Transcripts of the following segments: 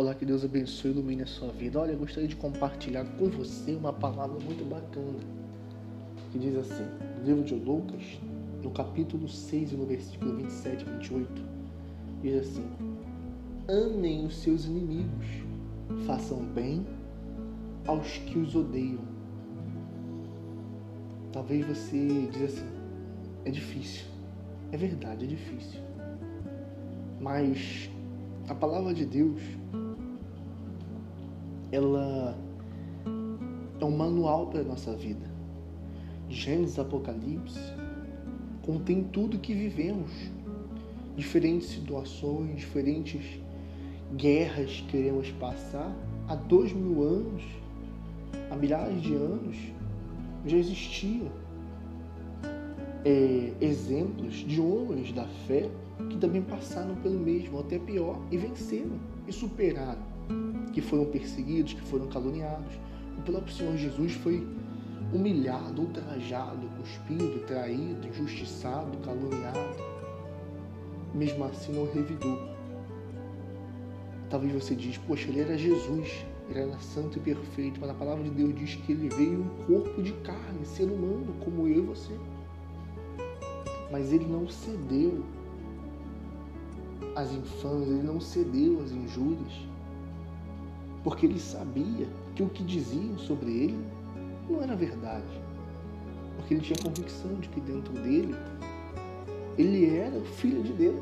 Olá, que Deus abençoe e ilumine a sua vida. Olha, eu gostaria de compartilhar com você uma palavra muito bacana que diz assim, no livro de Lucas, no capítulo 6 no versículo 27 e 28, diz assim: Amem os seus inimigos, façam bem aos que os odeiam. Talvez você diz assim: é difícil. É verdade, é difícil. Mas a palavra de Deus, ela é um manual para a nossa vida. Gênesis Apocalipse contém tudo que vivemos, diferentes situações, diferentes guerras que queremos passar. Há dois mil anos, há milhares de anos, já existia é, exemplos de homens da fé que também passaram pelo mesmo, até pior, e venceram e superaram, que foram perseguidos, que foram caluniados. O próprio Senhor Jesus foi humilhado, ultrajado, cuspido, traído, injustiçado, caluniado. Mesmo assim não revidou. Talvez você diz, poxa, ele era Jesus, ele era santo e perfeito, mas a palavra de Deus diz que ele veio um corpo de carne, ser humano, como eu e você. Mas ele não cedeu às infâmias, ele não cedeu às injúrias, porque ele sabia que o que diziam sobre ele não era verdade, porque ele tinha convicção de que dentro dele ele era o filho de Deus.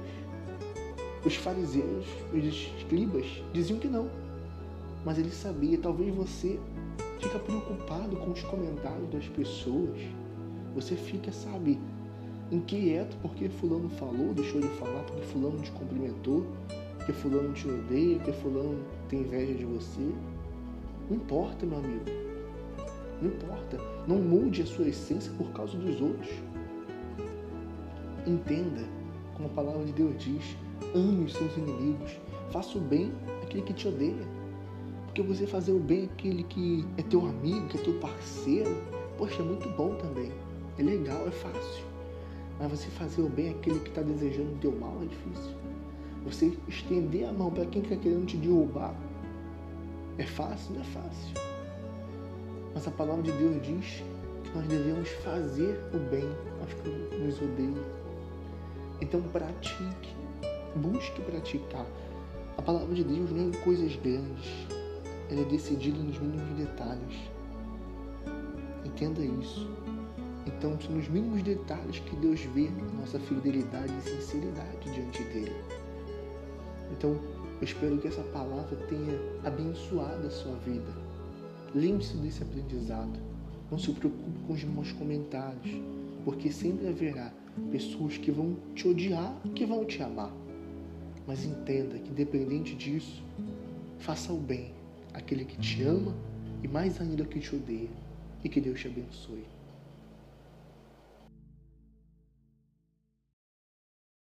Os fariseus, os escribas diziam que não, mas ele sabia. Talvez você fica preocupado com os comentários das pessoas. Você fica, sabe, inquieto porque fulano falou, deixou de falar, porque fulano te cumprimentou, porque fulano te odeia, porque fulano tem inveja de você. Não importa, meu amigo. Não importa. Não mude a sua essência por causa dos outros. Entenda, como a palavra de Deus diz, ame os seus inimigos, faça o bem àquele que te odeia. Porque você fazer o bem àquele que é teu amigo, que é teu parceiro, poxa, é muito bom também. É legal, é fácil. Mas você fazer o bem àquele que está desejando o teu mal é difícil. Você estender a mão para quem está querendo te derrubar é fácil? Não é fácil. Mas a palavra de Deus diz que nós devemos fazer o bem aos que nos odeiam. Então pratique, busque praticar. A palavra de Deus não é em coisas grandes, ela é decidida nos mínimos detalhes. Entenda isso. Então, são nos mínimos detalhes que Deus vê nossa fidelidade e sinceridade diante dele. Então, eu espero que essa palavra tenha abençoado a sua vida. Lembre-se desse aprendizado. Não se preocupe com os meus comentários, porque sempre haverá pessoas que vão te odiar e que vão te amar. Mas entenda que, independente disso, faça o bem àquele que te ama e mais ainda que te odeia. E que Deus te abençoe.